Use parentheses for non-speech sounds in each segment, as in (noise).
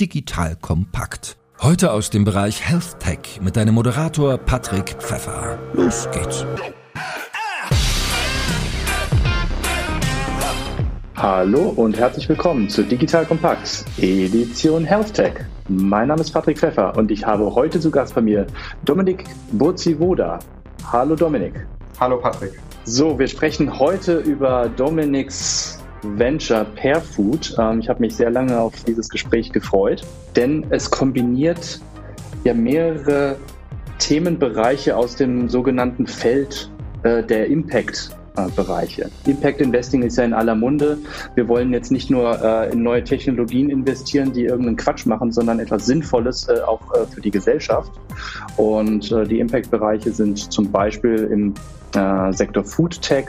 Digital Kompakt. Heute aus dem Bereich Health Tech mit deinem Moderator Patrick Pfeffer. Los geht's. Hallo und herzlich willkommen zu Digital Kompakt, Edition Health Tech. Mein Name ist Patrick Pfeffer und ich habe heute zu Gast bei mir Dominik Burzivoda. Hallo Dominik. Hallo Patrick. So, wir sprechen heute über Dominiks Venture Pairfood. Ähm, ich habe mich sehr lange auf dieses Gespräch gefreut, denn es kombiniert ja mehrere Themenbereiche aus dem sogenannten Feld äh, der Impact Bereiche. Impact Investing ist ja in aller Munde. Wir wollen jetzt nicht nur äh, in neue Technologien investieren, die irgendeinen Quatsch machen, sondern etwas Sinnvolles äh, auch äh, für die Gesellschaft. Und äh, die Impact-Bereiche sind zum Beispiel im äh, Sektor Food Tech,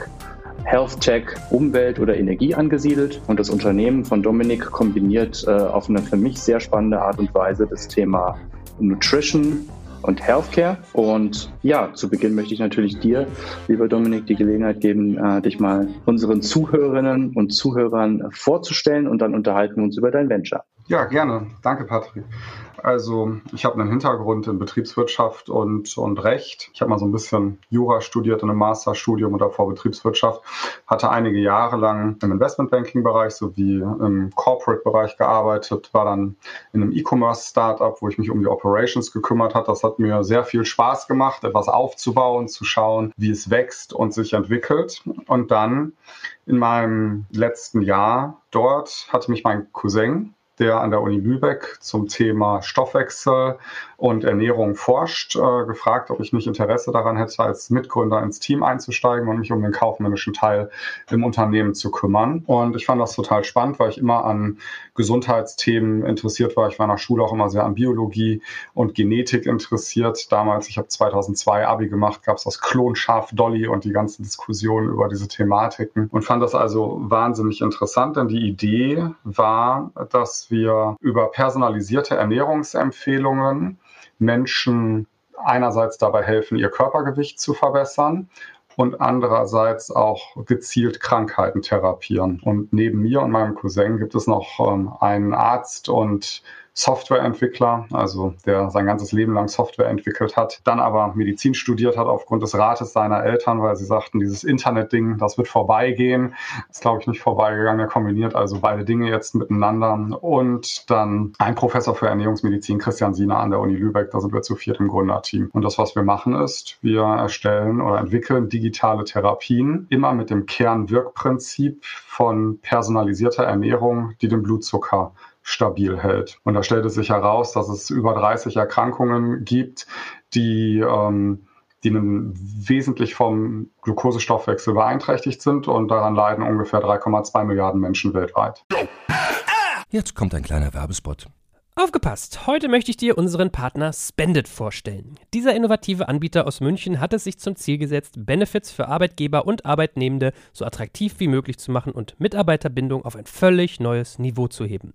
Health Tech, Umwelt oder Energie angesiedelt. Und das Unternehmen von Dominik kombiniert äh, auf eine für mich sehr spannende Art und Weise das Thema Nutrition und Healthcare. Und ja, zu Beginn möchte ich natürlich dir, lieber Dominik, die Gelegenheit geben, äh, dich mal unseren Zuhörerinnen und Zuhörern vorzustellen und dann unterhalten wir uns über dein Venture. Ja, gerne. Danke, Patrick. Also ich habe einen Hintergrund in Betriebswirtschaft und, und Recht. Ich habe mal so ein bisschen Jura studiert in einem Masterstudium und davor Betriebswirtschaft. Hatte einige Jahre lang im Investmentbanking-Bereich sowie im Corporate-Bereich gearbeitet. War dann in einem E-Commerce-Startup, wo ich mich um die Operations gekümmert habe. Das hat mir sehr viel Spaß gemacht, etwas aufzubauen, zu schauen, wie es wächst und sich entwickelt. Und dann in meinem letzten Jahr dort hatte mich mein Cousin der an der Uni Lübeck zum Thema Stoffwechsel und Ernährung forscht, äh, gefragt, ob ich nicht Interesse daran hätte, als Mitgründer ins Team einzusteigen und mich um den kaufmännischen Teil im Unternehmen zu kümmern. Und ich fand das total spannend, weil ich immer an Gesundheitsthemen interessiert war. Ich war der Schule auch immer sehr an Biologie und Genetik interessiert. Damals, ich habe 2002 Abi gemacht, gab es das Klonschaf Dolly und die ganzen Diskussionen über diese Thematiken und fand das also wahnsinnig interessant, denn die Idee war, dass wir über personalisierte Ernährungsempfehlungen Menschen einerseits dabei helfen, ihr Körpergewicht zu verbessern und andererseits auch gezielt Krankheiten therapieren. Und neben mir und meinem Cousin gibt es noch ähm, einen Arzt und Softwareentwickler, also der sein ganzes Leben lang Software entwickelt hat, dann aber Medizin studiert hat aufgrund des Rates seiner Eltern, weil sie sagten, dieses Internet-Ding, das wird vorbeigehen. Ist, glaube ich, nicht vorbeigegangen. Er kombiniert also beide Dinge jetzt miteinander. Und dann ein Professor für Ernährungsmedizin, Christian Siener an der Uni Lübeck, da sind wir zu viert im Gründerteam. Und das, was wir machen, ist, wir erstellen oder entwickeln digitale Therapien, immer mit dem Kernwirkprinzip von personalisierter Ernährung, die den Blutzucker stabil hält. Und da stellte sich heraus, dass es über 30 Erkrankungen gibt, die ähm, die wesentlich vom Glukosestoffwechsel beeinträchtigt sind und daran leiden ungefähr 3,2 Milliarden Menschen weltweit. Jetzt kommt ein kleiner Werbespot. Aufgepasst! Heute möchte ich dir unseren Partner Spendit vorstellen. Dieser innovative Anbieter aus München hat es sich zum Ziel gesetzt, Benefits für Arbeitgeber und Arbeitnehmende so attraktiv wie möglich zu machen und Mitarbeiterbindung auf ein völlig neues Niveau zu heben.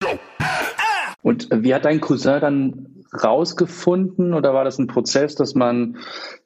Und wie hat dein Cousin dann rausgefunden oder war das ein Prozess, dass man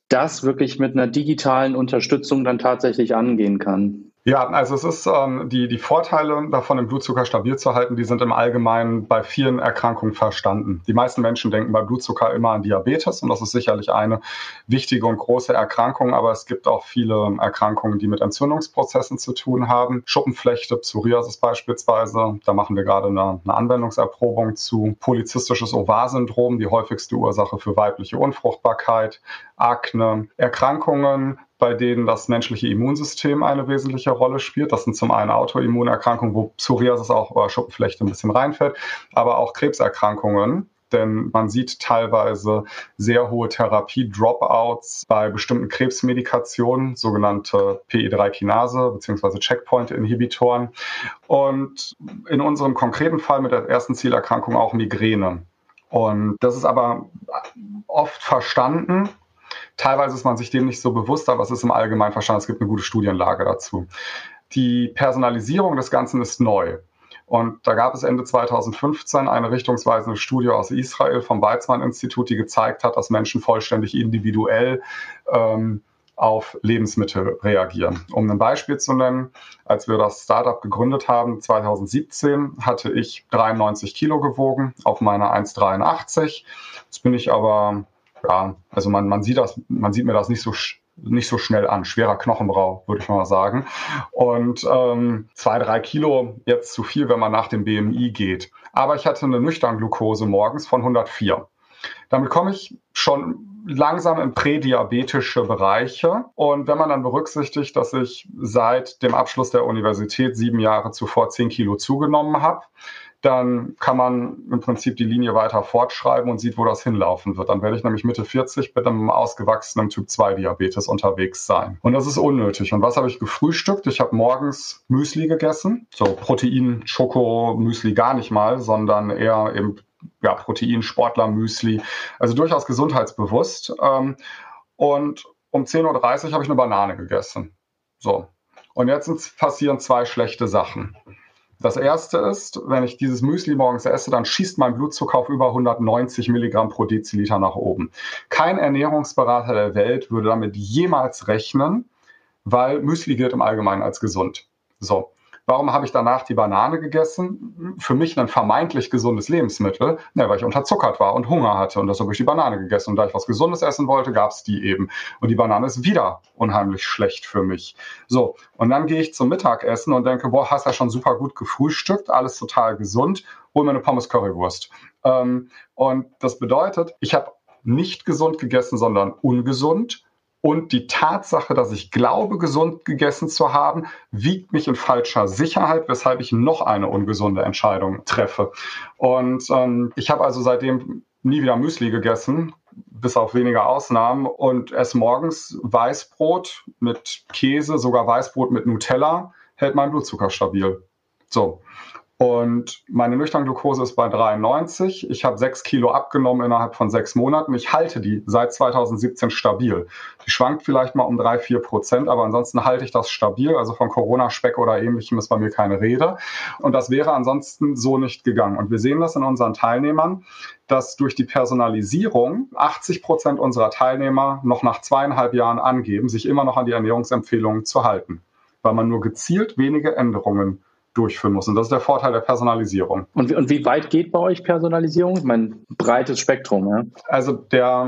das wirklich mit einer digitalen Unterstützung dann tatsächlich angehen kann? Ja, also es ist ähm, die, die Vorteile davon, den Blutzucker stabil zu halten, die sind im Allgemeinen bei vielen Erkrankungen verstanden. Die meisten Menschen denken bei Blutzucker immer an Diabetes und das ist sicherlich eine wichtige und große Erkrankung, aber es gibt auch viele Erkrankungen, die mit Entzündungsprozessen zu tun haben. Schuppenflechte, Psoriasis beispielsweise, da machen wir gerade eine, eine Anwendungserprobung zu. Polizistisches Ovar-Syndrom, die häufigste Ursache für weibliche Unfruchtbarkeit, Akne, Erkrankungen, bei denen das menschliche Immunsystem eine wesentliche Rolle spielt. Das sind zum einen Autoimmunerkrankungen, wo Psoriasis auch oder Schuppenflechte ein bisschen reinfällt, aber auch Krebserkrankungen. Denn man sieht teilweise sehr hohe Therapie-Dropouts bei bestimmten Krebsmedikationen, sogenannte PE3-Kinase bzw. Checkpoint-Inhibitoren. Und in unserem konkreten Fall mit der ersten Zielerkrankung auch Migräne. Und das ist aber oft verstanden Teilweise ist man sich dem nicht so bewusst, aber es ist im Allgemeinen verstanden, es gibt eine gute Studienlage dazu. Die Personalisierung des Ganzen ist neu. Und da gab es Ende 2015 eine richtungsweisende Studie aus Israel vom Weizmann-Institut, die gezeigt hat, dass Menschen vollständig individuell ähm, auf Lebensmittel reagieren. Um ein Beispiel zu nennen, als wir das Startup gegründet haben, 2017, hatte ich 93 Kilo gewogen auf meiner 1,83. Jetzt bin ich aber ja, also man, man sieht das, man sieht mir das nicht so nicht so schnell an. Schwerer Knochenbrau, würde ich mal sagen. Und ähm, zwei, drei Kilo jetzt zu viel, wenn man nach dem BMI geht. Aber ich hatte eine Nüchtern-Glucose morgens von 104. Damit komme ich schon langsam in prädiabetische Bereiche. Und wenn man dann berücksichtigt, dass ich seit dem Abschluss der Universität sieben Jahre zuvor zehn Kilo zugenommen habe, dann kann man im Prinzip die Linie weiter fortschreiben und sieht, wo das hinlaufen wird. Dann werde ich nämlich Mitte 40 mit einem ausgewachsenen Typ 2 Diabetes unterwegs sein. Und das ist unnötig. Und was habe ich gefrühstückt? Ich habe morgens Müsli gegessen. So Protein, Schoko, Müsli gar nicht mal, sondern eher eben ja, Protein, Sportler, Müsli. Also durchaus gesundheitsbewusst. Ähm, und um 10.30 Uhr habe ich eine Banane gegessen. So. Und jetzt passieren zwei schlechte Sachen. Das erste ist, wenn ich dieses Müsli morgens esse, dann schießt mein Blutzucker auf über 190 Milligramm pro Deziliter nach oben. Kein Ernährungsberater der Welt würde damit jemals rechnen, weil Müsli gilt im Allgemeinen als gesund. So. Warum habe ich danach die Banane gegessen? Für mich ein vermeintlich gesundes Lebensmittel, ne, weil ich unterzuckert war und Hunger hatte und deshalb habe ich die Banane gegessen. Und da ich was Gesundes essen wollte, gab es die eben. Und die Banane ist wieder unheimlich schlecht für mich. So, und dann gehe ich zum Mittagessen und denke, boah, hast ja schon super gut gefrühstückt, alles total gesund, hol mir eine Pommes Currywurst. Ähm, und das bedeutet, ich habe nicht gesund gegessen, sondern ungesund und die Tatsache, dass ich glaube, gesund gegessen zu haben, wiegt mich in falscher Sicherheit, weshalb ich noch eine ungesunde Entscheidung treffe. Und ähm, ich habe also seitdem nie wieder Müsli gegessen, bis auf wenige Ausnahmen, und esse morgens Weißbrot mit Käse, sogar Weißbrot mit Nutella, hält mein Blutzucker stabil. So. Und meine Nüchtern-Glucose ist bei 93. Ich habe sechs Kilo abgenommen innerhalb von sechs Monaten. Ich halte die seit 2017 stabil. Die schwankt vielleicht mal um drei, vier Prozent, aber ansonsten halte ich das stabil. Also von Corona-Speck oder ähnlichem ist bei mir keine Rede. Und das wäre ansonsten so nicht gegangen. Und wir sehen das in unseren Teilnehmern, dass durch die Personalisierung 80 Prozent unserer Teilnehmer noch nach zweieinhalb Jahren angeben, sich immer noch an die Ernährungsempfehlungen zu halten, weil man nur gezielt wenige Änderungen durchführen muss. Und das ist der Vorteil der Personalisierung. Und, und wie weit geht bei euch Personalisierung? Ich meine, breites Spektrum, ja? Also der,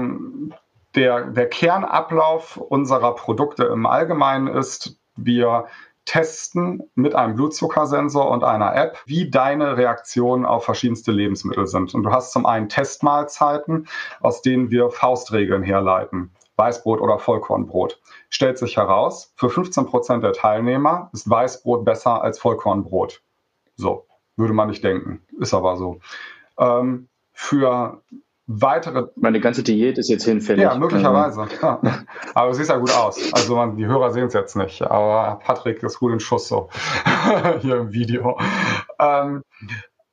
der, der Kernablauf unserer Produkte im Allgemeinen ist, wir testen mit einem Blutzuckersensor und einer App, wie deine Reaktionen auf verschiedenste Lebensmittel sind. Und du hast zum einen Testmahlzeiten, aus denen wir Faustregeln herleiten. Weißbrot oder Vollkornbrot. Stellt sich heraus, für 15 Prozent der Teilnehmer ist Weißbrot besser als Vollkornbrot. So, würde man nicht denken, ist aber so. Ähm, für weitere. Meine ganze Diät ist jetzt hinfällig. Ja, möglicherweise. Ja. (laughs) Aber es sieht ja gut aus. Also man, die Hörer sehen es jetzt nicht, aber Patrick ist gut in Schuss so (laughs) hier im Video. Ähm,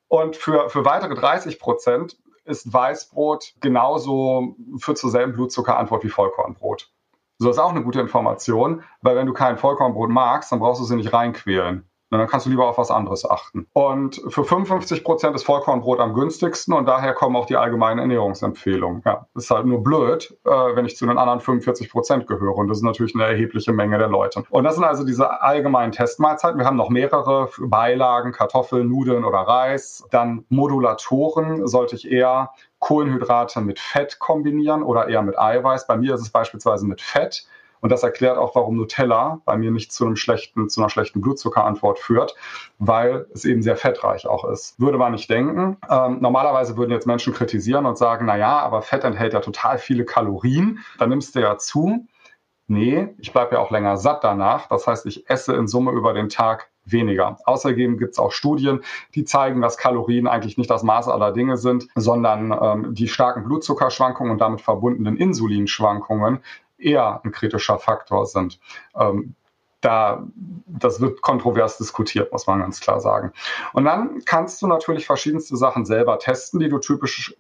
und für, für weitere 30 Prozent ist Weißbrot genauso, führt zur selben Blutzuckerantwort wie Vollkornbrot. So ist auch eine gute Information, weil wenn du kein Vollkornbrot magst, dann brauchst du sie nicht reinquälen. Dann kannst du lieber auf was anderes achten. Und für 55 Prozent ist Vollkornbrot am günstigsten und daher kommen auch die allgemeinen Ernährungsempfehlungen. Ja, ist halt nur blöd, äh, wenn ich zu den anderen 45 Prozent gehöre. Und das ist natürlich eine erhebliche Menge der Leute. Und das sind also diese allgemeinen Testmahlzeiten. Wir haben noch mehrere Beilagen, Kartoffeln, Nudeln oder Reis. Dann Modulatoren sollte ich eher Kohlenhydrate mit Fett kombinieren oder eher mit Eiweiß. Bei mir ist es beispielsweise mit Fett. Und das erklärt auch, warum Nutella bei mir nicht zu einem schlechten, zu einer schlechten Blutzuckerantwort führt, weil es eben sehr fettreich auch ist. Würde man nicht denken. Ähm, normalerweise würden jetzt Menschen kritisieren und sagen, na ja, aber Fett enthält ja total viele Kalorien. Dann nimmst du ja zu. Nee, ich bleibe ja auch länger satt danach. Das heißt, ich esse in Summe über den Tag weniger. Außerdem gibt es auch Studien, die zeigen, dass Kalorien eigentlich nicht das Maß aller Dinge sind, sondern ähm, die starken Blutzuckerschwankungen und damit verbundenen Insulinschwankungen eher ein kritischer Faktor sind. Ähm, da, das wird kontrovers diskutiert, muss man ganz klar sagen. Und dann kannst du natürlich verschiedenste Sachen selber testen, die du typisch,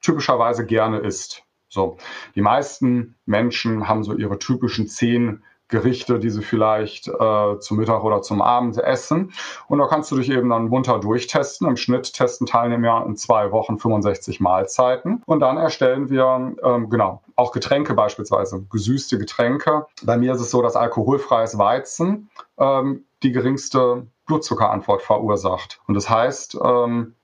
typischerweise gerne isst. So, die meisten Menschen haben so ihre typischen zehn Gerichte, die sie vielleicht äh, zum Mittag oder zum Abend essen. Und da kannst du dich eben dann munter durchtesten. Im Schnitt testen Teilnehmer in zwei Wochen 65 Mahlzeiten. Und dann erstellen wir, ähm, genau, auch Getränke beispielsweise, gesüßte Getränke. Bei mir ist es so, dass alkoholfreies Weizen ähm, die geringste Blutzuckerantwort verursacht. Und das heißt, ähm,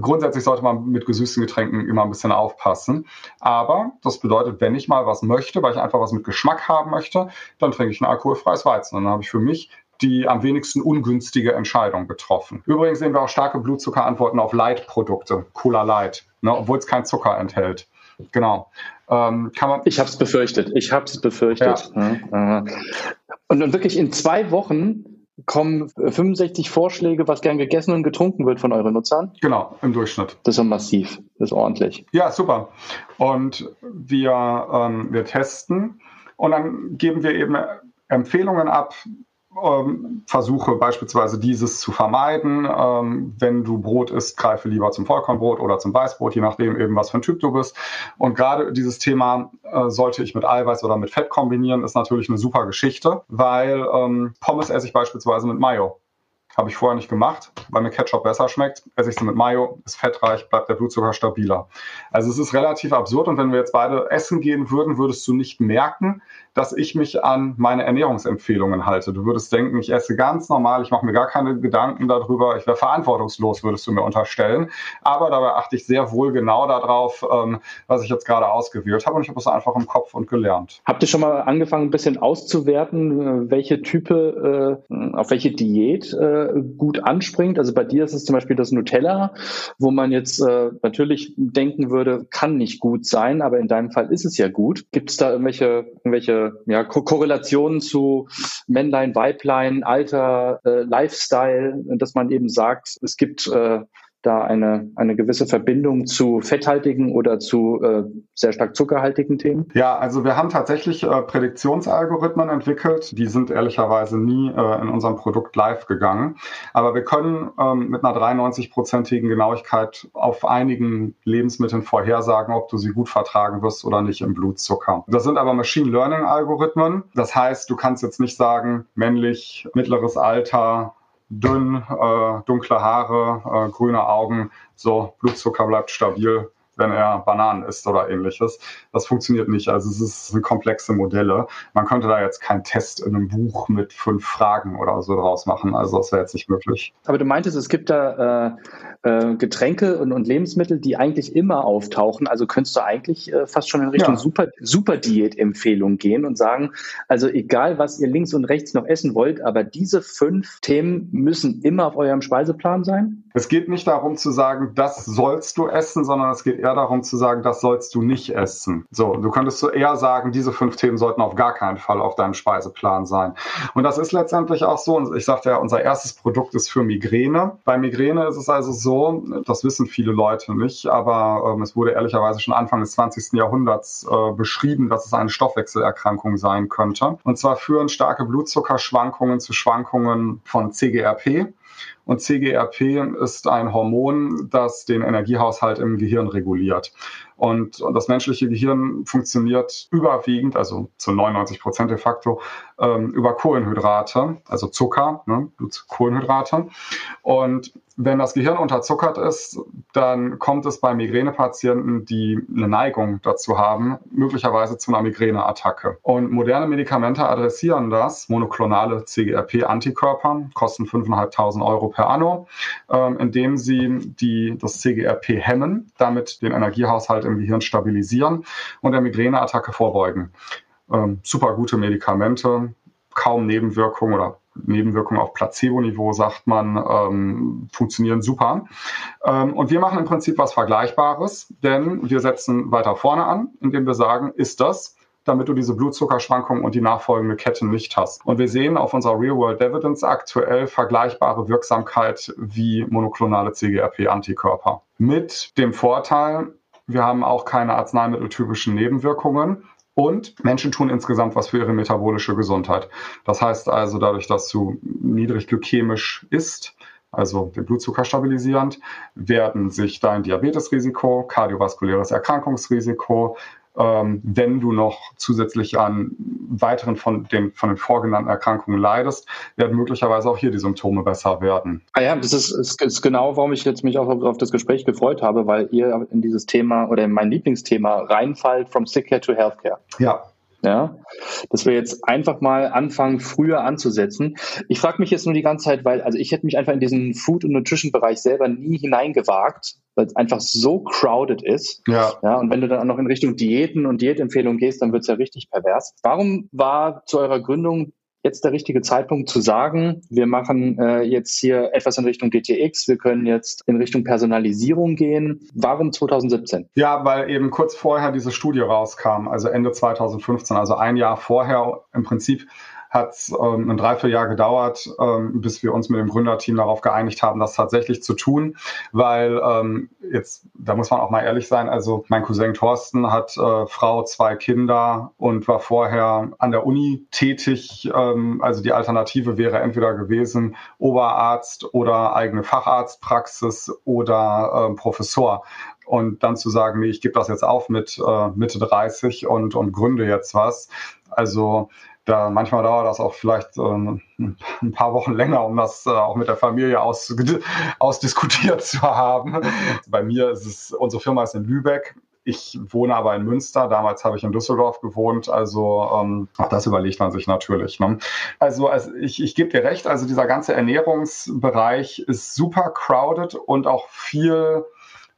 grundsätzlich sollte man mit gesüßten Getränken immer ein bisschen aufpassen. Aber das bedeutet, wenn ich mal was möchte, weil ich einfach was mit Geschmack haben möchte, dann trinke ich ein alkoholfreies Weizen. Und dann habe ich für mich die am wenigsten ungünstige Entscheidung getroffen. Übrigens sehen wir auch starke Blutzuckerantworten auf Light-Produkte, Cola Light, ne, obwohl es kein Zucker enthält. Genau. Ähm, kann man ich habe es befürchtet. Ich habe es befürchtet. Ja. Und, und wirklich in zwei Wochen kommen 65 Vorschläge, was gern gegessen und getrunken wird von euren Nutzern? Genau, im Durchschnitt. Das ist massiv, das ist ordentlich. Ja, super. Und wir, ähm, wir testen und dann geben wir eben Empfehlungen ab, ähm, versuche beispielsweise dieses zu vermeiden. Ähm, wenn du Brot isst, greife lieber zum Vollkornbrot oder zum Weißbrot, je nachdem eben, was für ein Typ du bist. Und gerade dieses Thema äh, sollte ich mit Eiweiß oder mit Fett kombinieren, ist natürlich eine super Geschichte, weil ähm, Pommes esse ich beispielsweise mit Mayo. Habe ich vorher nicht gemacht, weil mir Ketchup besser schmeckt. Esse ich sie mit Mayo, ist fettreich, bleibt der Blutzucker stabiler. Also es ist relativ absurd und wenn wir jetzt beide essen gehen würden, würdest du nicht merken, dass ich mich an meine Ernährungsempfehlungen halte. Du würdest denken, ich esse ganz normal, ich mache mir gar keine Gedanken darüber, ich wäre verantwortungslos, würdest du mir unterstellen. Aber dabei achte ich sehr wohl genau darauf, ähm, was ich jetzt gerade ausgewählt habe und ich habe es einfach im Kopf und gelernt. Habt ihr schon mal angefangen, ein bisschen auszuwerten, äh, welche Type, äh, auf welche Diät äh, gut anspringt? Also bei dir ist es zum Beispiel das Nutella, wo man jetzt natürlich denken würde, kann nicht gut sein, aber in deinem Fall ist es ja gut. Gibt es da irgendwelche, irgendwelche ja, Ko Korrelationen zu Männlein, Weiblein, Alter, äh, Lifestyle, dass man eben sagt, es gibt äh, da eine, eine gewisse Verbindung zu fetthaltigen oder zu äh, sehr stark zuckerhaltigen Themen? Ja, also wir haben tatsächlich äh, Prädiktionsalgorithmen entwickelt. Die sind ehrlicherweise nie äh, in unserem Produkt live gegangen. Aber wir können ähm, mit einer 93-prozentigen Genauigkeit auf einigen Lebensmitteln vorhersagen, ob du sie gut vertragen wirst oder nicht im Blutzucker. Das sind aber Machine Learning Algorithmen. Das heißt, du kannst jetzt nicht sagen, männlich, mittleres Alter, dünn, äh, dunkle Haare, äh, grüne Augen, so Blutzucker bleibt stabil wenn er Bananen isst oder ähnliches. Das funktioniert nicht. Also es sind komplexe Modelle. Man könnte da jetzt keinen Test in einem Buch mit fünf Fragen oder so draus machen. Also das wäre jetzt nicht möglich. Aber du meintest, es gibt da äh, äh, Getränke und, und, Lebensmittel, die eigentlich immer auftauchen. Also könntest du eigentlich äh, fast schon in Richtung ja. Super, Super Diät-Empfehlung gehen und sagen, also egal, was ihr links und rechts noch essen wollt, aber diese fünf Themen müssen immer auf eurem Speiseplan sein? Es geht nicht darum zu sagen, das sollst du essen, sondern es geht eher darum zu sagen, das sollst du nicht essen. So, du könntest so eher sagen, diese fünf Themen sollten auf gar keinen Fall auf deinem Speiseplan sein. Und das ist letztendlich auch so. Ich sagte ja, unser erstes Produkt ist für Migräne. Bei Migräne ist es also so, das wissen viele Leute nicht, aber ähm, es wurde ehrlicherweise schon Anfang des 20. Jahrhunderts äh, beschrieben, dass es eine Stoffwechselerkrankung sein könnte. Und zwar führen starke Blutzuckerschwankungen zu Schwankungen von CGRP. Und CGRP ist ein Hormon, das den Energiehaushalt im Gehirn reguliert. Und, das menschliche Gehirn funktioniert überwiegend, also zu 99 Prozent de facto, ähm, über Kohlenhydrate, also Zucker, ne, Kohlenhydrate. Und wenn das Gehirn unterzuckert ist, dann kommt es bei Migränepatienten, die eine Neigung dazu haben, möglicherweise zu einer Migräneattacke. Und moderne Medikamente adressieren das, monoklonale CGRP-Antikörper, kosten 5.500 Euro per anno, ähm, indem sie die, das CGRP hemmen, damit den Energiehaushalt im Gehirn stabilisieren und der Migräneattacke vorbeugen. Ähm, super gute Medikamente, kaum Nebenwirkungen oder Nebenwirkungen auf Placebo-Niveau, sagt man, ähm, funktionieren super. Ähm, und wir machen im Prinzip was Vergleichbares, denn wir setzen weiter vorne an, indem wir sagen, ist das, damit du diese Blutzuckerschwankungen und die nachfolgende Kette nicht hast. Und wir sehen auf unserer Real-World Evidence aktuell vergleichbare Wirksamkeit wie monoklonale CGRP-Antikörper. Mit dem Vorteil, wir haben auch keine arzneimitteltypischen Nebenwirkungen. Und Menschen tun insgesamt was für ihre metabolische Gesundheit. Das heißt also, dadurch, dass du niedrig glykämisch isst, also den Blutzucker stabilisierend, werden sich dein Diabetesrisiko, kardiovaskuläres Erkrankungsrisiko, ähm, wenn du noch zusätzlich an weiteren von den, von den vorgenannten Erkrankungen leidest, werden möglicherweise auch hier die Symptome besser werden. Ah ja, das ist, ist, ist genau, warum ich jetzt mich auch auf, auf, das Gespräch gefreut habe, weil ihr in dieses Thema oder in mein Lieblingsthema reinfallt, from sick care to healthcare. Ja, ja, dass wir jetzt einfach mal anfangen, früher anzusetzen. Ich frage mich jetzt nur die ganze Zeit, weil, also ich hätte mich einfach in diesen Food- und Nutrition-Bereich selber nie hineingewagt, weil es einfach so crowded ist. Ja. ja. Und wenn du dann auch noch in Richtung Diäten und Diätempfehlungen gehst, dann wird es ja richtig pervers. Warum war zu eurer Gründung jetzt der richtige Zeitpunkt zu sagen, wir machen äh, jetzt hier etwas in Richtung DTX, wir können jetzt in Richtung Personalisierung gehen. Warum 2017? Ja, weil eben kurz vorher diese Studie rauskam, also Ende 2015, also ein Jahr vorher im Prinzip hat es ähm, ein Dreivierteljahr gedauert, ähm, bis wir uns mit dem Gründerteam darauf geeinigt haben, das tatsächlich zu tun, weil ähm, jetzt, da muss man auch mal ehrlich sein, also mein Cousin Thorsten hat äh, Frau, zwei Kinder und war vorher an der Uni tätig. Ähm, also die Alternative wäre entweder gewesen Oberarzt oder eigene Facharztpraxis oder äh, Professor und dann zu sagen, nee, ich gebe das jetzt auf mit äh, Mitte 30 und, und gründe jetzt was. Also da manchmal dauert das auch vielleicht ähm, ein paar Wochen länger, um das äh, auch mit der Familie aus, ausdiskutiert (laughs) zu haben. Bei mir ist es, unsere Firma ist in Lübeck. Ich wohne aber in Münster. Damals habe ich in Düsseldorf gewohnt. Also ähm, auch das überlegt man sich natürlich. Ne? Also, also ich, ich gebe dir recht. Also dieser ganze Ernährungsbereich ist super crowded und auch viel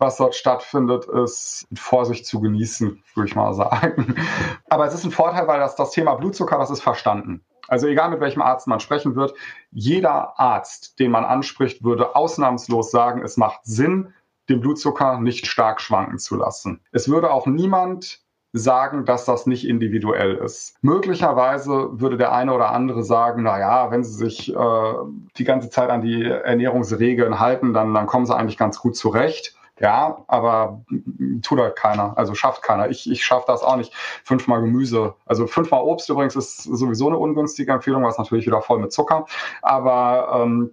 was dort stattfindet, ist mit Vorsicht zu genießen, würde ich mal sagen. Aber es ist ein Vorteil, weil das, das Thema Blutzucker, das ist verstanden. Also egal mit welchem Arzt man sprechen wird, jeder Arzt, den man anspricht, würde ausnahmslos sagen, es macht Sinn, den Blutzucker nicht stark schwanken zu lassen. Es würde auch niemand sagen, dass das nicht individuell ist. Möglicherweise würde der eine oder andere sagen, na ja, wenn sie sich äh, die ganze Zeit an die Ernährungsregeln halten, dann, dann kommen sie eigentlich ganz gut zurecht. Ja, aber tut halt keiner, also schafft keiner. Ich, ich schaffe das auch nicht. Fünfmal Gemüse, also fünfmal Obst übrigens ist sowieso eine ungünstige Empfehlung, was natürlich wieder voll mit Zucker. Aber ähm,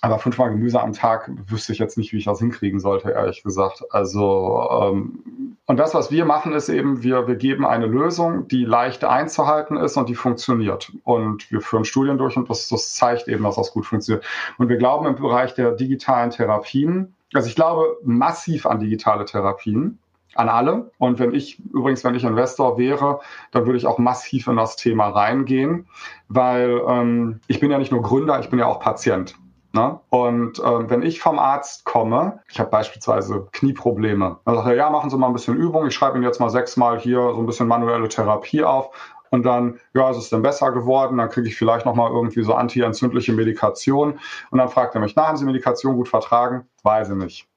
aber fünfmal Gemüse am Tag wüsste ich jetzt nicht, wie ich das hinkriegen sollte, ehrlich gesagt. Also, ähm, und das, was wir machen, ist eben, wir, wir geben eine Lösung, die leicht einzuhalten ist und die funktioniert. Und wir führen Studien durch und das, das zeigt eben, dass das gut funktioniert. Und wir glauben im Bereich der digitalen Therapien, also ich glaube massiv an digitale Therapien, an alle. Und wenn ich, übrigens, wenn ich Investor wäre, dann würde ich auch massiv in das Thema reingehen, weil ähm, ich bin ja nicht nur Gründer, ich bin ja auch Patient. Ne? Und äh, wenn ich vom Arzt komme, ich habe beispielsweise Knieprobleme, dann sagt er, ja, machen Sie mal ein bisschen Übung, ich schreibe Ihnen jetzt mal sechsmal hier so ein bisschen manuelle Therapie auf und dann, ja, ist es denn besser geworden? Dann kriege ich vielleicht nochmal irgendwie so antientzündliche Medikation. Und dann fragt er mich, na, haben Sie Medikation gut vertragen? Weiß ich nicht.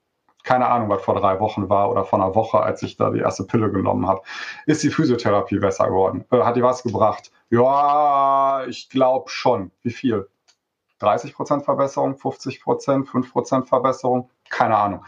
Keine Ahnung, was vor drei Wochen war oder vor einer Woche, als ich da die erste Pille genommen habe. Ist die Physiotherapie besser geworden? Äh, hat die was gebracht? Ja, ich glaube schon. Wie viel? 30 Prozent Verbesserung, 50 Prozent, 5 Prozent Verbesserung? Keine Ahnung.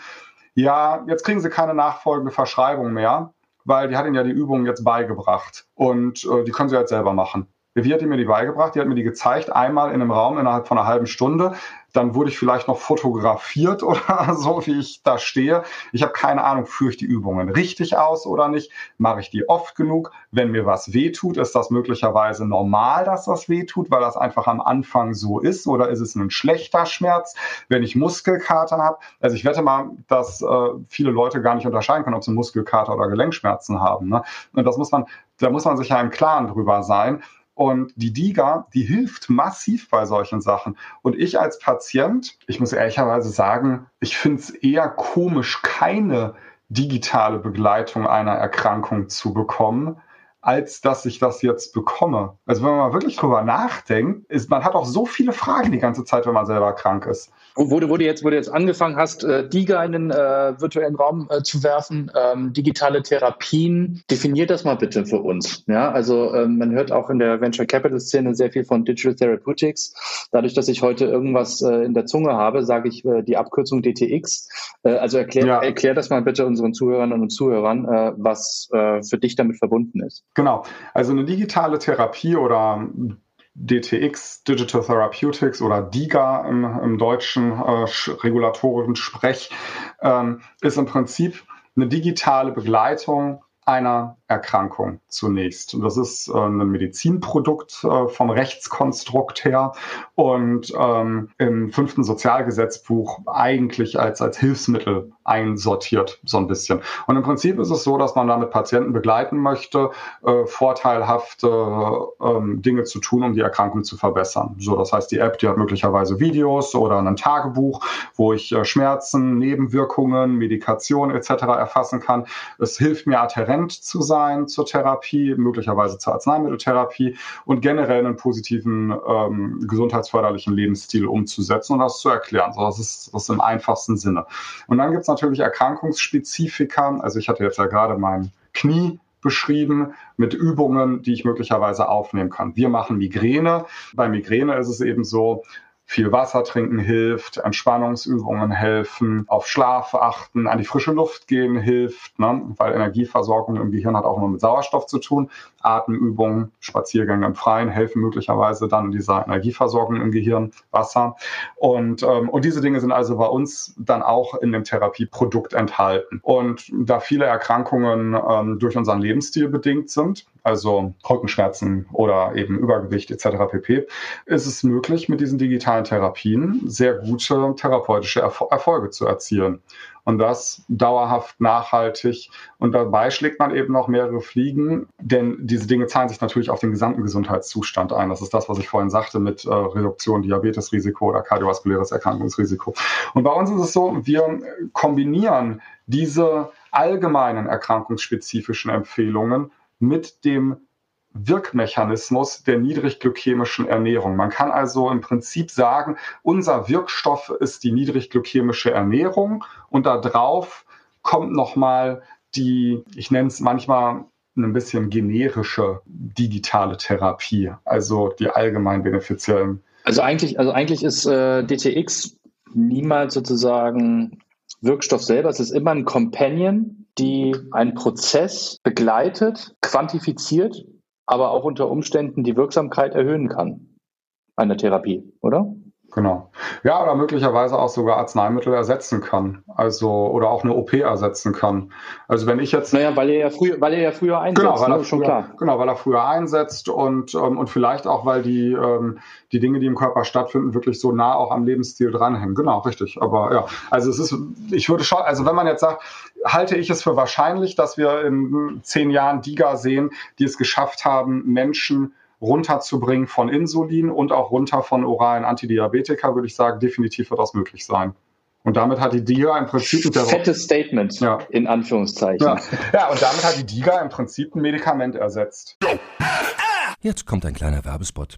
Ja, jetzt kriegen Sie keine nachfolgende Verschreibung mehr weil die hat ihnen ja die Übungen jetzt beigebracht und äh, die können sie jetzt selber machen. Wie hat mir die beigebracht? Die hat mir die gezeigt, einmal in einem Raum innerhalb von einer halben Stunde. Dann wurde ich vielleicht noch fotografiert (laughs) oder so, wie ich da stehe. Ich habe keine Ahnung, führe ich die Übungen richtig aus oder nicht? Mache ich die oft genug? Wenn mir was wehtut, ist das möglicherweise normal, dass das wehtut, weil das einfach am Anfang so ist? Oder ist es ein schlechter Schmerz, wenn ich Muskelkater habe? Also ich wette mal, dass äh, viele Leute gar nicht unterscheiden können, ob sie Muskelkater oder Gelenkschmerzen haben. Ne? Und das muss man, da muss man sich ja im Klaren drüber sein. Und die DIGA, die hilft massiv bei solchen Sachen. Und ich als Patient, ich muss ehrlicherweise sagen, ich finde es eher komisch, keine digitale Begleitung einer Erkrankung zu bekommen, als dass ich das jetzt bekomme. Also wenn man mal wirklich drüber nachdenkt, ist, man hat auch so viele Fragen die ganze Zeit, wenn man selber krank ist. Wo du, wo du, jetzt, wo du jetzt angefangen hast, äh, DIGA in den äh, virtuellen Raum äh, zu werfen, ähm, digitale Therapien, definiert das mal bitte für uns. Ja, also ähm, man hört auch in der Venture Capital Szene sehr viel von Digital Therapeutics. Dadurch, dass ich heute irgendwas äh, in der Zunge habe, sage ich äh, die Abkürzung DTX. Äh, also erklär, ja. erklär das mal bitte unseren Zuhörern und Zuhörern, äh, was äh, für dich damit verbunden ist. Genau. Also eine digitale Therapie oder DTX, Digital Therapeutics oder DIGA im, im deutschen äh, regulatorischen Sprech, ähm, ist im Prinzip eine digitale Begleitung einer Erkrankung zunächst. Das ist äh, ein Medizinprodukt äh, vom Rechtskonstrukt her und ähm, im fünften Sozialgesetzbuch eigentlich als, als Hilfsmittel einsortiert, so ein bisschen. Und im Prinzip ist es so, dass man damit Patienten begleiten möchte, äh, vorteilhafte ähm, Dinge zu tun, um die Erkrankung zu verbessern. So, das heißt, die App, die hat möglicherweise Videos oder ein Tagebuch, wo ich äh, Schmerzen, Nebenwirkungen, Medikation etc. erfassen kann. Es hilft mir adherent zu sein sein zur Therapie, möglicherweise zur Arzneimitteltherapie und generell einen positiven ähm, gesundheitsförderlichen Lebensstil umzusetzen und das zu erklären. So, das ist das ist im einfachsten Sinne. Und dann gibt es natürlich Erkrankungsspezifika. Also ich hatte jetzt ja gerade mein Knie beschrieben mit Übungen, die ich möglicherweise aufnehmen kann. Wir machen Migräne. Bei Migräne ist es eben so, viel Wasser trinken hilft, Entspannungsübungen helfen, auf Schlaf achten, an die frische Luft gehen hilft, ne? weil Energieversorgung im Gehirn hat auch immer mit Sauerstoff zu tun. Atemübungen, Spaziergänge im Freien helfen möglicherweise dann dieser Energieversorgung im Gehirn, Wasser. Und, ähm, und diese Dinge sind also bei uns dann auch in dem Therapieprodukt enthalten. Und da viele Erkrankungen ähm, durch unseren Lebensstil bedingt sind, also Rückenschmerzen oder eben Übergewicht etc. pp., ist es möglich, mit diesen digitalen Therapien sehr gute therapeutische Erfol Erfolge zu erzielen. Und das dauerhaft nachhaltig. Und dabei schlägt man eben noch mehrere Fliegen, denn diese Dinge zahlen sich natürlich auf den gesamten Gesundheitszustand ein. Das ist das, was ich vorhin sagte mit äh, Reduktion Diabetesrisiko oder kardiovaskuläres Erkrankungsrisiko. Und bei uns ist es so, wir kombinieren diese allgemeinen erkrankungsspezifischen Empfehlungen mit dem Wirkmechanismus der niedrigglykämischen Ernährung. Man kann also im Prinzip sagen, unser Wirkstoff ist die niedrigglykämische Ernährung und da drauf kommt nochmal die, ich nenne es manchmal ein bisschen generische digitale Therapie, also die allgemein benefiziellen. Also eigentlich, also eigentlich ist äh, DTX niemals sozusagen Wirkstoff selber. Es ist immer ein Companion, die einen Prozess begleitet, quantifiziert, aber auch unter Umständen die Wirksamkeit erhöhen kann einer Therapie, oder? Genau. Ja, oder möglicherweise auch sogar Arzneimittel ersetzen kann. Also, oder auch eine OP ersetzen kann. Also wenn ich jetzt. Naja, weil er ja früher, weil er ja früher einsetzt, genau, weil ne? er schon klar. Genau, weil er früher einsetzt und, ähm, und vielleicht auch, weil die, ähm, die Dinge, die im Körper stattfinden, wirklich so nah auch am Lebensstil dranhängen. Genau, richtig. Aber ja, also es ist, ich würde schon, also wenn man jetzt sagt, halte ich es für wahrscheinlich, dass wir in zehn Jahren DIGA sehen, die es geschafft haben, Menschen runterzubringen von Insulin und auch runter von oralen Antidiabetika, würde ich sagen, definitiv wird das möglich sein. Und damit hat die DIGA im Prinzip... Ein fettes Statement, ja. in Anführungszeichen. Ja. ja, und damit hat die DIGA im Prinzip ein Medikament ersetzt. Jetzt kommt ein kleiner Werbespot.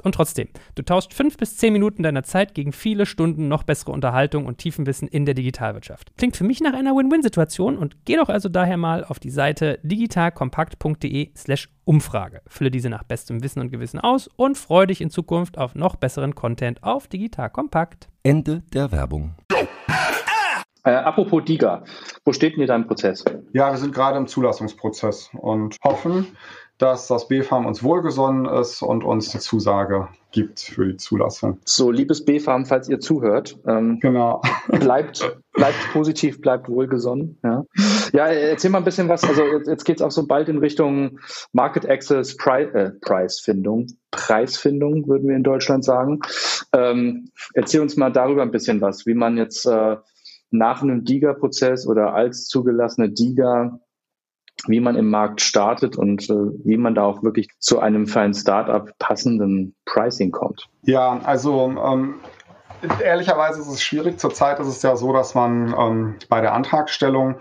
und trotzdem. Du tauschst fünf bis zehn Minuten deiner Zeit gegen viele Stunden noch bessere Unterhaltung und tiefen Wissen in der Digitalwirtschaft. Klingt für mich nach einer Win-Win-Situation und geh doch also daher mal auf die Seite digitalkompakt.de/slash Umfrage. Fülle diese nach bestem Wissen und Gewissen aus und freue dich in Zukunft auf noch besseren Content auf Digital Kompakt. Ende der Werbung. Äh, apropos DIGA, wo steht denn hier dein Prozess? Ja, wir sind gerade im Zulassungsprozess und hoffen, dass das BFAM uns wohlgesonnen ist und uns die Zusage gibt für die Zulassung. So, liebes BFAM, falls ihr zuhört, ähm, Genau. (laughs) bleibt, bleibt positiv, bleibt wohlgesonnen. Ja. ja, erzähl mal ein bisschen was. Also jetzt, jetzt geht es auch so bald in Richtung Market Access Pri äh, Preisfindung. Preisfindung, würden wir in Deutschland sagen. Ähm, erzähl uns mal darüber ein bisschen was, wie man jetzt äh, nach einem DIGA-Prozess oder als zugelassene DIGA wie man im Markt startet und äh, wie man da auch wirklich zu einem für ein Startup passenden Pricing kommt. Ja, also ähm, ehrlicherweise ist es schwierig. Zurzeit ist es ja so, dass man ähm, bei der Antragstellung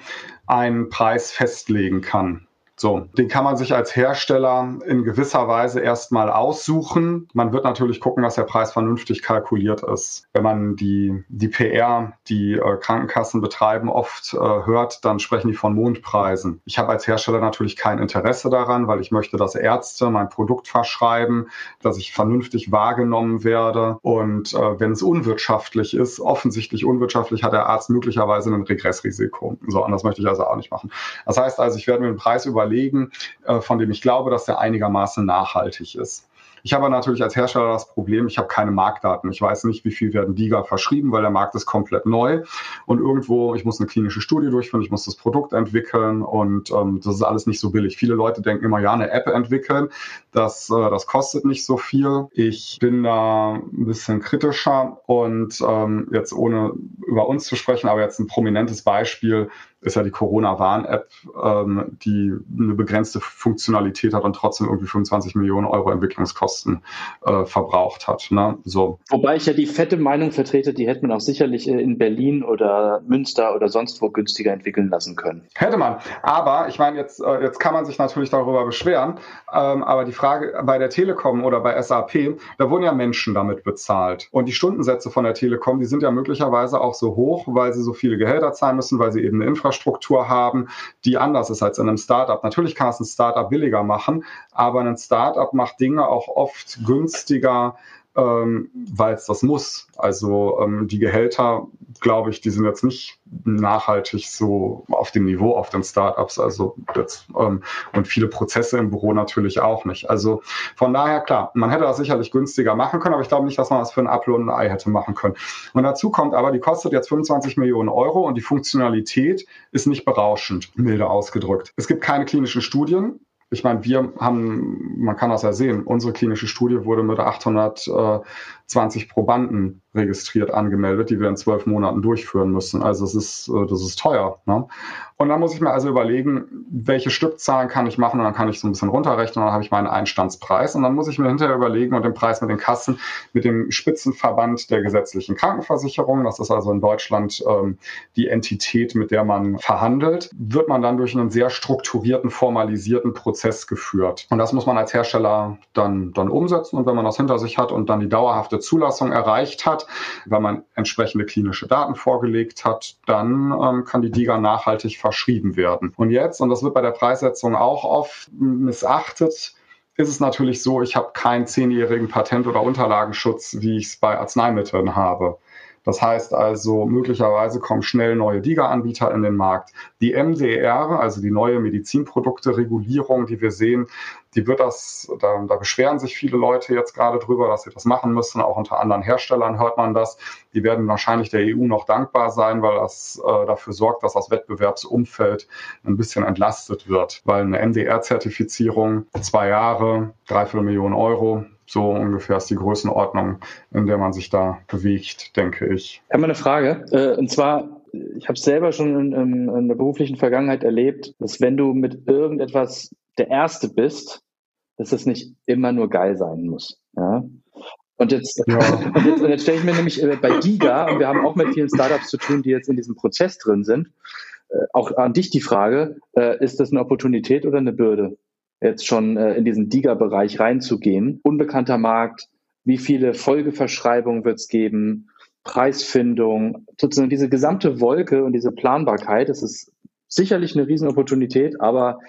einen Preis festlegen kann. So, den kann man sich als Hersteller in gewisser Weise erstmal aussuchen. Man wird natürlich gucken, dass der Preis vernünftig kalkuliert ist. Wenn man die, die PR, die äh, Krankenkassen betreiben, oft äh, hört, dann sprechen die von Mondpreisen. Ich habe als Hersteller natürlich kein Interesse daran, weil ich möchte, dass Ärzte mein Produkt verschreiben, dass ich vernünftig wahrgenommen werde. Und äh, wenn es unwirtschaftlich ist, offensichtlich unwirtschaftlich, hat der Arzt möglicherweise ein Regressrisiko. So, und das möchte ich also auch nicht machen. Das heißt also, ich werde mir den Preis über überlegen, äh, von dem ich glaube, dass der einigermaßen nachhaltig ist. Ich habe natürlich als Hersteller das Problem, ich habe keine Marktdaten. Ich weiß nicht, wie viel werden DIGA verschrieben, weil der Markt ist komplett neu. Und irgendwo, ich muss eine klinische Studie durchführen, ich muss das Produkt entwickeln und ähm, das ist alles nicht so billig. Viele Leute denken immer, ja, eine App entwickeln, das, äh, das kostet nicht so viel. Ich bin da ein bisschen kritischer und ähm, jetzt ohne über uns zu sprechen, aber jetzt ein prominentes Beispiel ist ja die Corona-Warn-App, ähm, die eine begrenzte Funktionalität hat und trotzdem irgendwie 25 Millionen Euro Entwicklungskosten äh, verbraucht hat. Ne? So. Wobei ich ja die fette Meinung vertrete, die hätte man auch sicherlich äh, in Berlin oder Münster oder sonst wo günstiger entwickeln lassen können. Hätte man. Aber ich meine, jetzt, äh, jetzt kann man sich natürlich darüber beschweren. Ähm, aber die Frage bei der Telekom oder bei SAP, da wurden ja Menschen damit bezahlt. Und die Stundensätze von der Telekom, die sind ja möglicherweise auch so hoch, weil sie so viele Gehälter zahlen müssen, weil sie eben eine Infrastruktur Infrastruktur haben, die anders ist als in einem Startup. Natürlich kann es ein Startup billiger machen, aber ein Startup macht Dinge auch oft günstiger, ähm, weil es das muss. Also ähm, die Gehälter, glaube ich, die sind jetzt nicht nachhaltig so auf dem Niveau auf den Startups. Also jetzt, ähm, und viele Prozesse im Büro natürlich auch nicht. Also von daher klar, man hätte das sicherlich günstiger machen können, aber ich glaube nicht, dass man das für ein Apfel und ein Ei hätte machen können. Und dazu kommt aber, die kostet jetzt 25 Millionen Euro und die Funktionalität ist nicht berauschend, milde ausgedrückt. Es gibt keine klinischen Studien ich meine, wir haben, man kann das ja sehen, unsere klinische Studie wurde mit 820 Probanden registriert, angemeldet, die wir in zwölf Monaten durchführen müssen. Also es ist, äh, das ist teuer. Ne? Und dann muss ich mir also überlegen, welche Stückzahlen kann ich machen und dann kann ich so ein bisschen runterrechnen und dann habe ich meinen Einstandspreis und dann muss ich mir hinterher überlegen und den Preis mit den Kassen, mit dem Spitzenverband der gesetzlichen Krankenversicherung, das ist also in Deutschland ähm, die Entität, mit der man verhandelt, wird man dann durch einen sehr strukturierten, formalisierten Prozess geführt. Und das muss man als Hersteller dann, dann umsetzen und wenn man das hinter sich hat und dann die dauerhafte Zulassung erreicht hat, wenn man entsprechende klinische Daten vorgelegt hat, dann ähm, kann die DIGA nachhaltig verschrieben werden. Und jetzt, und das wird bei der Preissetzung auch oft missachtet, ist es natürlich so, ich habe keinen zehnjährigen Patent- oder Unterlagenschutz, wie ich es bei Arzneimitteln habe. Das heißt also, möglicherweise kommen schnell neue DIGA-Anbieter in den Markt. Die MDR, also die neue Medizinprodukte-Regulierung, die wir sehen, die wird das, da, da beschweren sich viele Leute jetzt gerade drüber, dass sie das machen müssen. Auch unter anderen Herstellern hört man das. Die werden wahrscheinlich der EU noch dankbar sein, weil das äh, dafür sorgt, dass das Wettbewerbsumfeld ein bisschen entlastet wird. Weil eine MDR-Zertifizierung, zwei Jahre, dreiviertel Millionen Euro, So ungefähr ist die Größenordnung, in der man sich da bewegt, denke ich. Ich habe mal eine Frage. Äh, und zwar, ich habe selber schon in, in, der beruflichen Vergangenheit erlebt, dass wenn du mit irgendetwas der Erste bist, dass es nicht immer nur geil sein muss. Ja? Und jetzt, ja. (laughs) und jetzt, jetzt stelle ich mir nämlich äh, bei Giga, und wir haben auch mit vielen Startups zu tun, die jetzt in diesem Prozess drin sind, äh, auch an dich die Frage, ist das eine Opportunität oder eine Bürde, jetzt schon in diesen Diga-Bereich reinzugehen? Unbekannter Markt, wie viele Folgeverschreibungen wird es geben? Preisfindung, sozusagen diese gesamte Wolke und diese Planbarkeit, das ist sicherlich eine Riesenopportunität, aber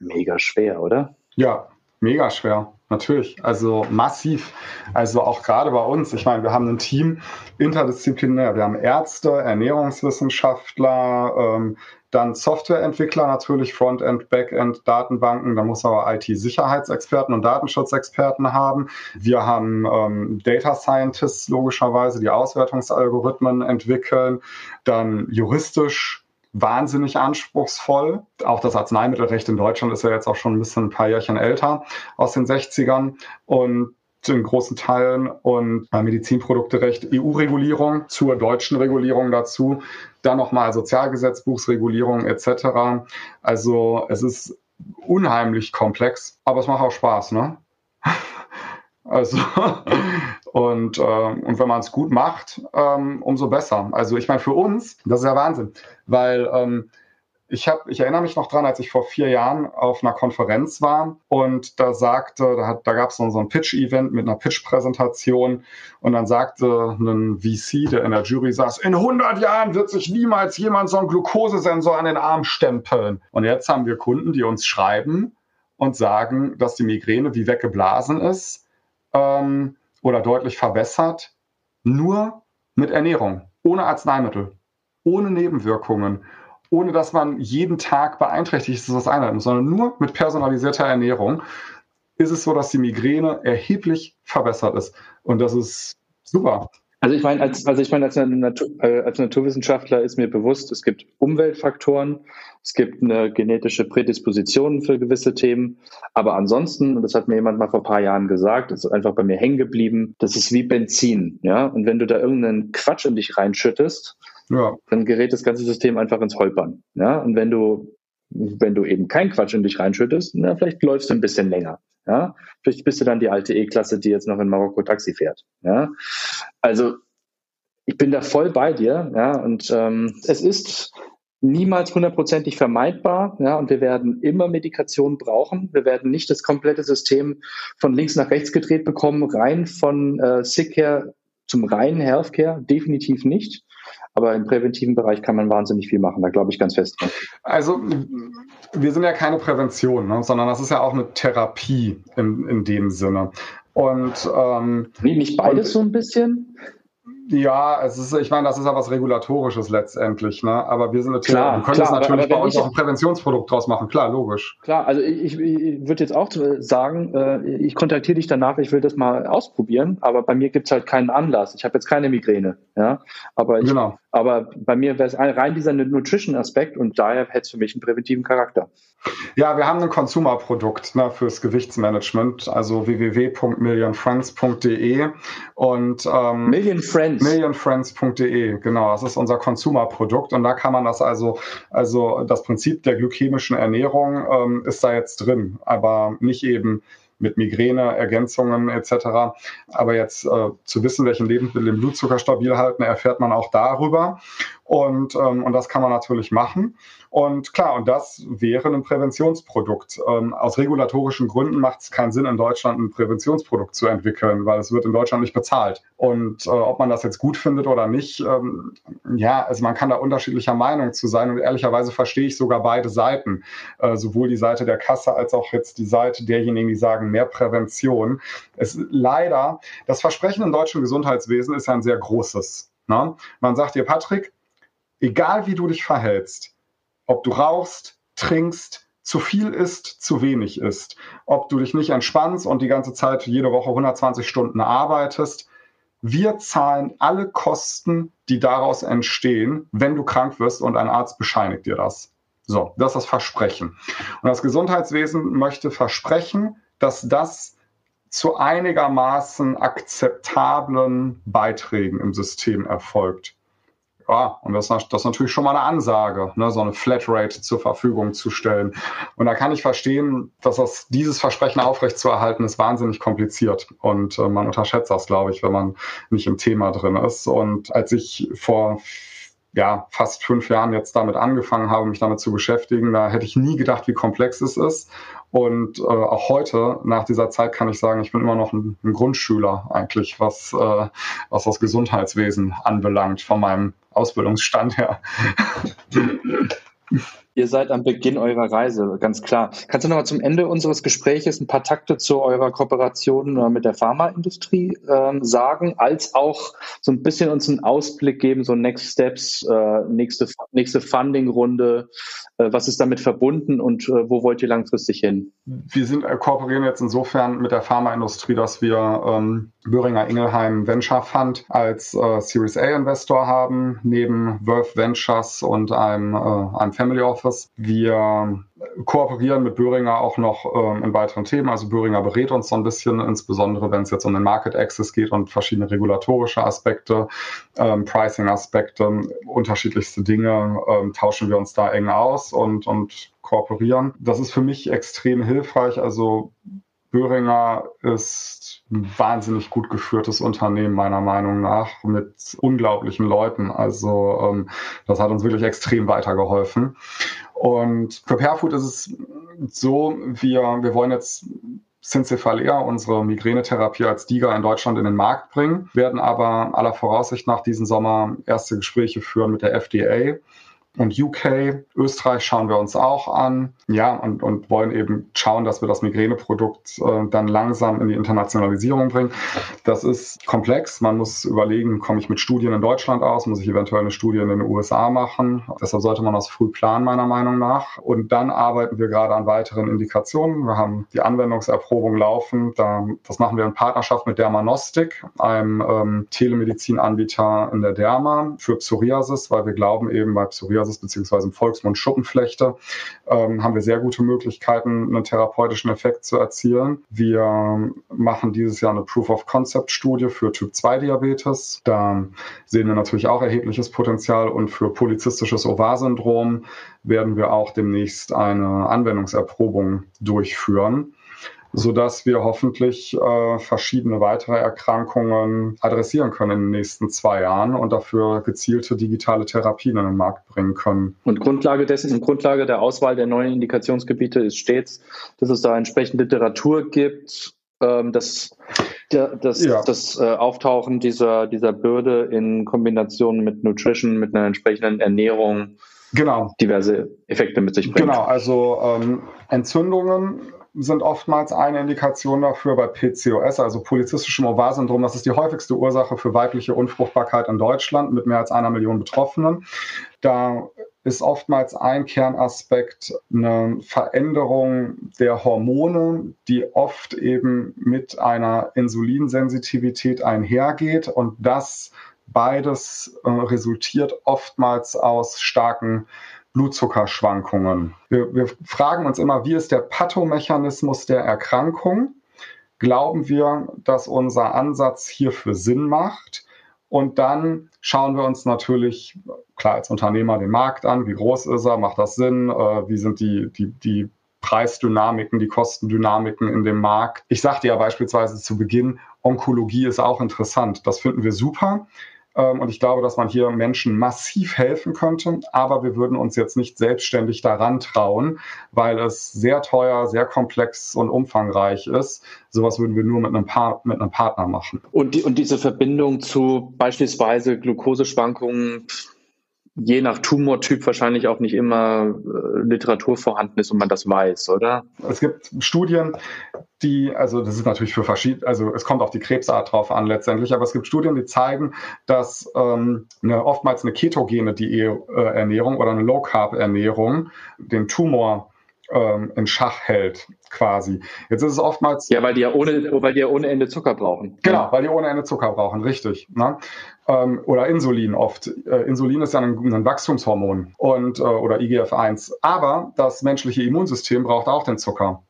mega schwer, oder? Ja, mega schwer. Natürlich, also massiv. Also auch gerade bei uns. Ich meine, wir haben ein Team interdisziplinär. Wir haben Ärzte, Ernährungswissenschaftler, ähm, dann Softwareentwickler natürlich, Frontend, Backend, Datenbanken. Da muss aber IT-Sicherheitsexperten und Datenschutzexperten haben. Wir haben ähm, Data Scientists logischerweise, die Auswertungsalgorithmen entwickeln. Dann juristisch wahnsinnig anspruchsvoll. Auch das Arzneimittelrecht in Deutschland ist ja jetzt auch schon ein bisschen ein paar Jährchen älter aus den 60ern und in großen Teilen und Medizinprodukterecht, EU-Regulierung zur deutschen Regulierung dazu, dann nochmal Sozialgesetzbuchsregulierung etc. Also es ist unheimlich komplex, aber es macht auch Spaß, ne? Also (laughs) und, äh, und wenn man es gut macht, ähm, umso besser. Also ich meine, für uns, das ist ja Wahnsinn, weil ähm, ich, hab, ich erinnere mich noch dran, als ich vor vier Jahren auf einer Konferenz war und da sagte, da, da gab es so, so ein Pitch-Event mit einer Pitch-Präsentation und dann sagte ein VC, der in der Jury saß, in 100 Jahren wird sich niemals jemand so einen Glukosesensor an den Arm stempeln. Und jetzt haben wir Kunden, die uns schreiben und sagen, dass die Migräne wie weggeblasen ist ähm, oder deutlich verbessert, nur mit Ernährung, ohne Arzneimittel, ohne Nebenwirkungen, ohne dass man jeden Tag beeinträchtigt ist, was einhalten muss, sondern nur mit personalisierter Ernährung ist es so, dass die Migräne erheblich verbessert ist. Und das ist super. Also ich meine, als, also ich meine, als, Natur, äh, als Naturwissenschaftler ist mir bewusst, es gibt Umweltfaktoren, es gibt eine genetische Prädisposition für gewisse Themen. Aber ansonsten, und das hat mir jemand mal vor ein paar Jahren gesagt, ist einfach bei mir hängen geblieben, das ist wie Benzin. Ja? Und wenn du da irgendeinen Quatsch in dich reinschüttest, ja. dann gerät das ganze System einfach ins Holpern. Ja? Und wenn du wenn du eben keinen Quatsch in dich reinschüttest, na, vielleicht läufst du ein bisschen länger. Ja? Vielleicht bist du dann die alte E-Klasse, die jetzt noch in Marokko Taxi fährt. Ja? Also ich bin da voll bei dir, ja, und ähm, es ist niemals hundertprozentig vermeidbar. Ja, und wir werden immer Medikation brauchen. Wir werden nicht das komplette System von links nach rechts gedreht bekommen, rein von äh, Sick Care zum reinen Healthcare, definitiv nicht. Aber im präventiven Bereich kann man wahnsinnig viel machen, da glaube ich ganz fest dran. Also wir sind ja keine Prävention, ne, sondern das ist ja auch eine Therapie in, in dem Sinne. Und ähm, nicht beides und, so ein bisschen? Ja, es ist, ich meine, das ist ja was Regulatorisches letztendlich, ne? Aber wir sind natürlich, klar, wir können klar, das natürlich aber, aber bei uns auch ein Präventionsprodukt draus machen, klar, logisch. Klar, also ich, ich würde jetzt auch sagen, äh, ich kontaktiere dich danach, ich will das mal ausprobieren, aber bei mir gibt's halt keinen Anlass. Ich habe jetzt keine Migräne, ja. Aber ich, genau. Aber bei mir wäre es rein dieser Nutrition-Aspekt und daher hätte es für mich einen präventiven Charakter. Ja, wir haben ein Consumer-Produkt ne, fürs Gewichtsmanagement, also www.millionfriends.de und ähm, Million Friends. Millionfriends.de, genau, das ist unser Consumer-Produkt und da kann man das also, also das Prinzip der glykämischen Ernährung ähm, ist da jetzt drin, aber nicht eben mit Migräne, Ergänzungen etc. Aber jetzt äh, zu wissen, welchen Lebensmittel den Blutzucker stabil halten, erfährt man auch darüber. Und, ähm, und das kann man natürlich machen. Und klar, und das wäre ein Präventionsprodukt. Ähm, aus regulatorischen Gründen macht es keinen Sinn, in Deutschland ein Präventionsprodukt zu entwickeln, weil es wird in Deutschland nicht bezahlt. Und äh, ob man das jetzt gut findet oder nicht, ähm, ja, also man kann da unterschiedlicher Meinung zu sein. Und ehrlicherweise verstehe ich sogar beide Seiten, äh, sowohl die Seite der Kasse als auch jetzt die Seite derjenigen, die sagen, mehr Prävention. Es leider, das Versprechen im deutschen Gesundheitswesen ist ja ein sehr großes. Ne? Man sagt dir, Patrick, egal wie du dich verhältst, ob du rauchst, trinkst, zu viel isst, zu wenig isst, ob du dich nicht entspannst und die ganze Zeit jede Woche 120 Stunden arbeitest, wir zahlen alle Kosten, die daraus entstehen, wenn du krank wirst und ein Arzt bescheinigt dir das. So, das ist das Versprechen. Und das Gesundheitswesen möchte versprechen, dass das zu einigermaßen akzeptablen Beiträgen im System erfolgt. Ja, und das, das ist natürlich schon mal eine Ansage, ne, so eine Flatrate zur Verfügung zu stellen. Und da kann ich verstehen, dass das, dieses Versprechen aufrechtzuerhalten ist wahnsinnig kompliziert. Und äh, man unterschätzt das, glaube ich, wenn man nicht im Thema drin ist. Und als ich vor ja, fast fünf Jahren jetzt damit angefangen habe, mich damit zu beschäftigen. Da hätte ich nie gedacht, wie komplex es ist. Und äh, auch heute, nach dieser Zeit, kann ich sagen, ich bin immer noch ein, ein Grundschüler eigentlich, was, äh, was das Gesundheitswesen anbelangt, von meinem Ausbildungsstand her. (laughs) Ihr seid am Beginn eurer Reise, ganz klar. Kannst du noch mal zum Ende unseres Gespräches ein paar Takte zu eurer Kooperation äh, mit der Pharmaindustrie äh, sagen, als auch so ein bisschen uns einen Ausblick geben, so Next Steps, äh, nächste, nächste Funding-Runde, was ist damit verbunden und äh, wo wollt ihr langfristig hin? Wir sind äh, kooperieren jetzt insofern mit der Pharmaindustrie, dass wir ähm, Böhringer Ingelheim Venture Fund als Series A Investor haben, neben Worth Ventures und einem, einem Family Office Office. Wir kooperieren mit Böhringer auch noch ähm, in weiteren Themen. Also Böhringer berät uns so ein bisschen, insbesondere wenn es jetzt um den Market Access geht und verschiedene regulatorische Aspekte, ähm, Pricing-Aspekte, unterschiedlichste Dinge, ähm, tauschen wir uns da eng aus und, und kooperieren. Das ist für mich extrem hilfreich. Also Böhringer ist ein wahnsinnig gut geführtes Unternehmen, meiner Meinung nach, mit unglaublichen Leuten. Also ähm, das hat uns wirklich extrem weitergeholfen. Und für Perfood ist es so, wir, wir wollen jetzt Syncephalea, unsere Migränetherapie als DIGA in Deutschland in den Markt bringen, werden aber aller Voraussicht nach diesen Sommer erste Gespräche führen mit der FDA und UK. Österreich schauen wir uns auch an. Ja, und, und wollen eben schauen, dass wir das Migräneprodukt äh, dann langsam in die Internationalisierung bringen. Das ist komplex. Man muss überlegen, komme ich mit Studien in Deutschland aus? Muss ich eventuell eine Studie in den USA machen? Deshalb sollte man das früh planen, meiner Meinung nach. Und dann arbeiten wir gerade an weiteren Indikationen. Wir haben die Anwendungserprobung laufen. Da, das machen wir in Partnerschaft mit Dermanostik, einem ähm, Telemedizinanbieter in der Derma für Psoriasis, weil wir glauben eben bei Psoriasis Psoriasis beziehungsweise im Volksmund Schuppenflechte, ähm, haben wir sehr gute Möglichkeiten, einen therapeutischen Effekt zu erzielen. Wir machen dieses Jahr eine Proof-of-Concept-Studie für Typ-2-Diabetes. Da sehen wir natürlich auch erhebliches Potenzial und für polizistisches Ovar-Syndrom werden wir auch demnächst eine Anwendungserprobung durchführen sodass wir hoffentlich äh, verschiedene weitere Erkrankungen adressieren können in den nächsten zwei Jahren und dafür gezielte digitale Therapien in den Markt bringen können. Und Grundlage dessen und Grundlage der Auswahl der neuen Indikationsgebiete ist stets, dass es da entsprechend Literatur gibt, ähm, das, das, ja. das äh, Auftauchen dieser, dieser Bürde in Kombination mit Nutrition, mit einer entsprechenden Ernährung, genau. diverse Effekte mit sich bringt. Genau, also ähm, Entzündungen sind oftmals eine Indikation dafür bei PCOS, also polyzystischem Ovarsyndrom. Das ist die häufigste Ursache für weibliche Unfruchtbarkeit in Deutschland mit mehr als einer Million Betroffenen. Da ist oftmals ein Kernaspekt eine Veränderung der Hormone, die oft eben mit einer Insulinsensitivität einhergeht und das beides äh, resultiert oftmals aus starken Blutzuckerschwankungen. Wir, wir fragen uns immer, wie ist der Pathomechanismus der Erkrankung? Glauben wir, dass unser Ansatz hierfür Sinn macht? Und dann schauen wir uns natürlich, klar, als Unternehmer den Markt an. Wie groß ist er? Macht das Sinn? Äh, wie sind die, die, die Preisdynamiken, die Kostendynamiken in dem Markt? Ich sagte ja beispielsweise zu Beginn, Onkologie ist auch interessant. Das finden wir super. Ähm, und ich glaube, dass man hier Menschen massiv helfen könnte, aber wir würden uns jetzt nicht selbstständig daran trauen, weil es sehr teuer, sehr komplex und umfangreich ist. Sowas würden wir nur mit einem, pa mit einem Partner machen. Und, die, und diese Verbindung zu beispielsweise Glukoseschwankungen, je nach Tumortyp wahrscheinlich auch nicht immer äh, Literatur vorhanden ist und man das weiß, oder? Es gibt Studien, die, also das ist natürlich für verschiedene, also es kommt auf die Krebsart drauf an letztendlich, aber es gibt Studien, die zeigen, dass ähm, eine, oftmals eine ketogene Ernährung oder eine Low-Carb-Ernährung den Tumor ähm, in Schach hält, quasi. Jetzt ist es oftmals. Ja, weil die ja ohne, weil die ja ohne Ende Zucker brauchen. Genau, weil die ohne Ende Zucker brauchen, richtig. Ne? Ähm, oder Insulin oft. Äh, Insulin ist ja ein, ein Wachstumshormon und äh, oder IGF-1. Aber das menschliche Immunsystem braucht auch den Zucker.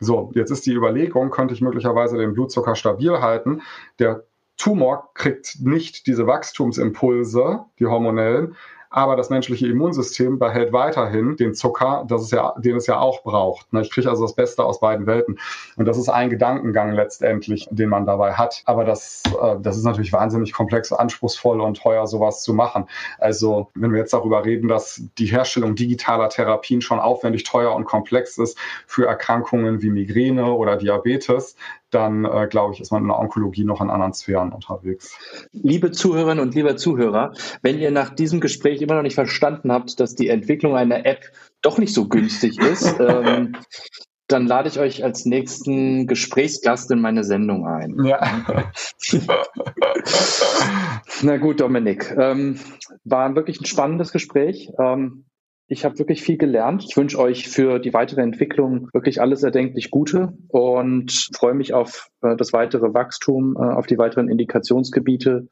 So, jetzt ist die Überlegung, könnte ich möglicherweise den Blutzucker stabil halten? Der Tumor kriegt nicht diese Wachstumsimpulse, die hormonellen, aber das menschliche Immunsystem behält weiterhin den Zucker, das es ja, den es ja auch braucht. Ne? Ich kriege also das Beste aus beiden Welten. Und das ist ein Gedankengang letztendlich, den man dabei hat. Aber das, äh, das ist natürlich wahnsinnig komplex, anspruchsvoll und teuer, sowas zu machen. Also wenn wir jetzt darüber reden, dass die Herstellung digitaler Therapien schon aufwendig teuer und komplex ist für Erkrankungen wie Migräne oder Diabetes, dann äh, glaube ich, ist man in der Onkologie noch in anderen Sphären unterwegs. Liebe Zuhörerinnen und lieber Zuhörer, wenn ihr nach diesem Gespräch immer noch nicht verstanden habt, dass die Entwicklung einer App doch nicht so günstig ist, (laughs) ähm, dann lade ich euch als nächsten Gesprächsgast in meine Sendung ein. Ja. (laughs) Na gut, Dominik. Ähm, war wirklich ein spannendes Gespräch. Ähm, ich habe wirklich viel gelernt. Ich wünsche euch für die weitere Entwicklung wirklich alles erdenklich Gute und freue mich auf äh, das weitere Wachstum, äh, auf die weiteren Indikationsgebiete,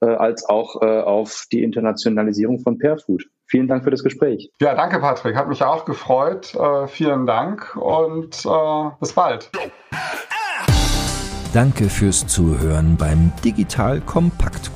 äh, als auch auf die Internationalisierung von Pairfood. Vielen Dank für das Gespräch. Ja, danke, Patrick. Hat mich auch gefreut. Vielen Dank und bis bald. Danke fürs Zuhören beim Digital Kompakt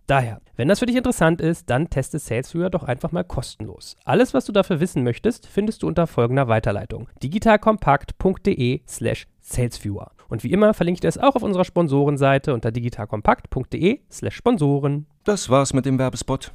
Daher, wenn das für dich interessant ist, dann teste SalesViewer doch einfach mal kostenlos. Alles, was du dafür wissen möchtest, findest du unter folgender Weiterleitung: digitalkompakt.de slash salesviewer. Und wie immer verlinke ich dir es auch auf unserer Sponsorenseite unter digitalkompakt.de slash Sponsoren. Das war's mit dem Werbespot.